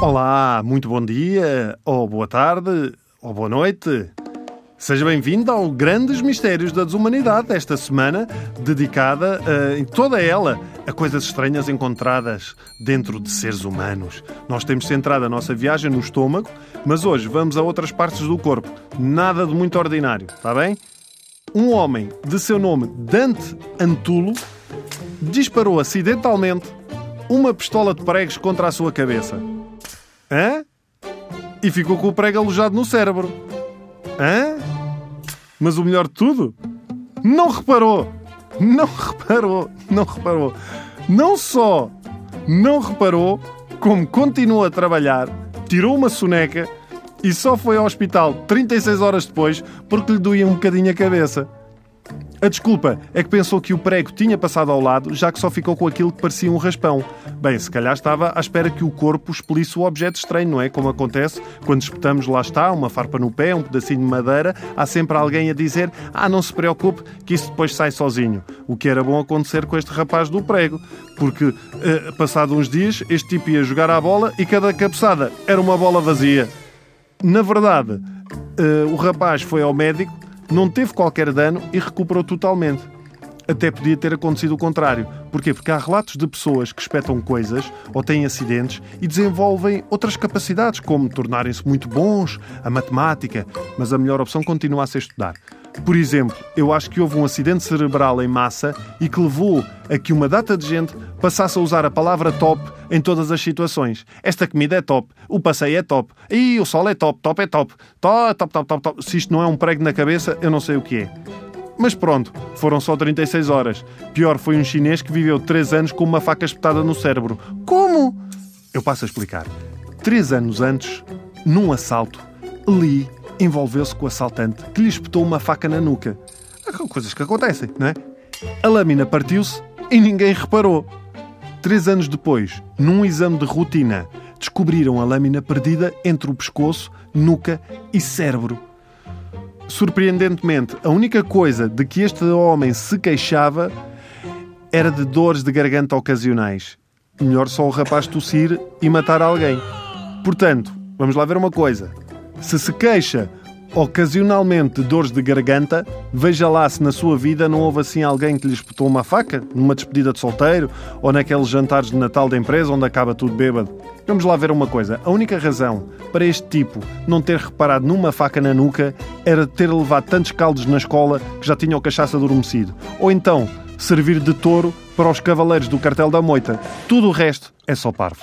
Olá, muito bom dia, ou boa tarde, ou boa noite. Seja bem-vindo ao Grandes Mistérios da Desumanidade, esta semana dedicada uh, em toda ela a coisas estranhas encontradas dentro de seres humanos. Nós temos centrado a nossa viagem no estômago, mas hoje vamos a outras partes do corpo. Nada de muito ordinário, está bem? Um homem de seu nome Dante Antulo disparou acidentalmente uma pistola de pregos contra a sua cabeça. Hã? E ficou com o prego alojado no cérebro. Hã? Mas o melhor de tudo? Não reparou! Não reparou! Não reparou! Não só não reparou, como continuou a trabalhar, tirou uma soneca e só foi ao hospital 36 horas depois porque lhe doía um bocadinho a cabeça. A desculpa é que pensou que o prego tinha passado ao lado, já que só ficou com aquilo que parecia um raspão. Bem, se calhar estava à espera que o corpo expelisse o objeto estranho, não é? Como acontece quando espetamos, lá está, uma farpa no pé, um pedacinho de madeira, há sempre alguém a dizer: Ah, não se preocupe, que isso depois sai sozinho. O que era bom acontecer com este rapaz do prego, porque, eh, passado uns dias, este tipo ia jogar à bola e cada cabeçada era uma bola vazia. Na verdade, eh, o rapaz foi ao médico não teve qualquer dano e recuperou totalmente. Até podia ter acontecido o contrário. Porquê? Porque há relatos de pessoas que espetam coisas ou têm acidentes e desenvolvem outras capacidades, como tornarem-se muito bons, a matemática, mas a melhor opção continua a ser estudar. Por exemplo, eu acho que houve um acidente cerebral em massa e que levou a que uma data de gente passasse a usar a palavra top em todas as situações. Esta comida é top, o passeio é top, e o sol é top, top é top, top, top, top, top, top. Se isto não é um prego na cabeça, eu não sei o que é. Mas pronto, foram só 36 horas. Pior foi um chinês que viveu 3 anos com uma faca espetada no cérebro. Como? Eu passo a explicar. 3 anos antes, num assalto, Lee envolveu-se com o assaltante que lhe espetou uma faca na nuca. Coisas que acontecem, não é? A lâmina partiu-se e ninguém reparou. Três anos depois, num exame de rotina, descobriram a lâmina perdida entre o pescoço, nuca e cérebro. Surpreendentemente, a única coisa de que este homem se queixava era de dores de garganta ocasionais. Melhor só o rapaz tossir e matar alguém. Portanto, vamos lá ver uma coisa. Se se queixa ocasionalmente de dores de garganta, veja lá se na sua vida não houve assim alguém que lhe espetou uma faca, numa despedida de solteiro ou naqueles jantares de Natal da empresa onde acaba tudo bêbado. Vamos lá ver uma coisa. A única razão para este tipo não ter reparado numa faca na nuca era ter levado tantos caldos na escola que já tinha o cachaça adormecido. Ou então servir de touro para os cavaleiros do cartel da moita. Tudo o resto é só parvo.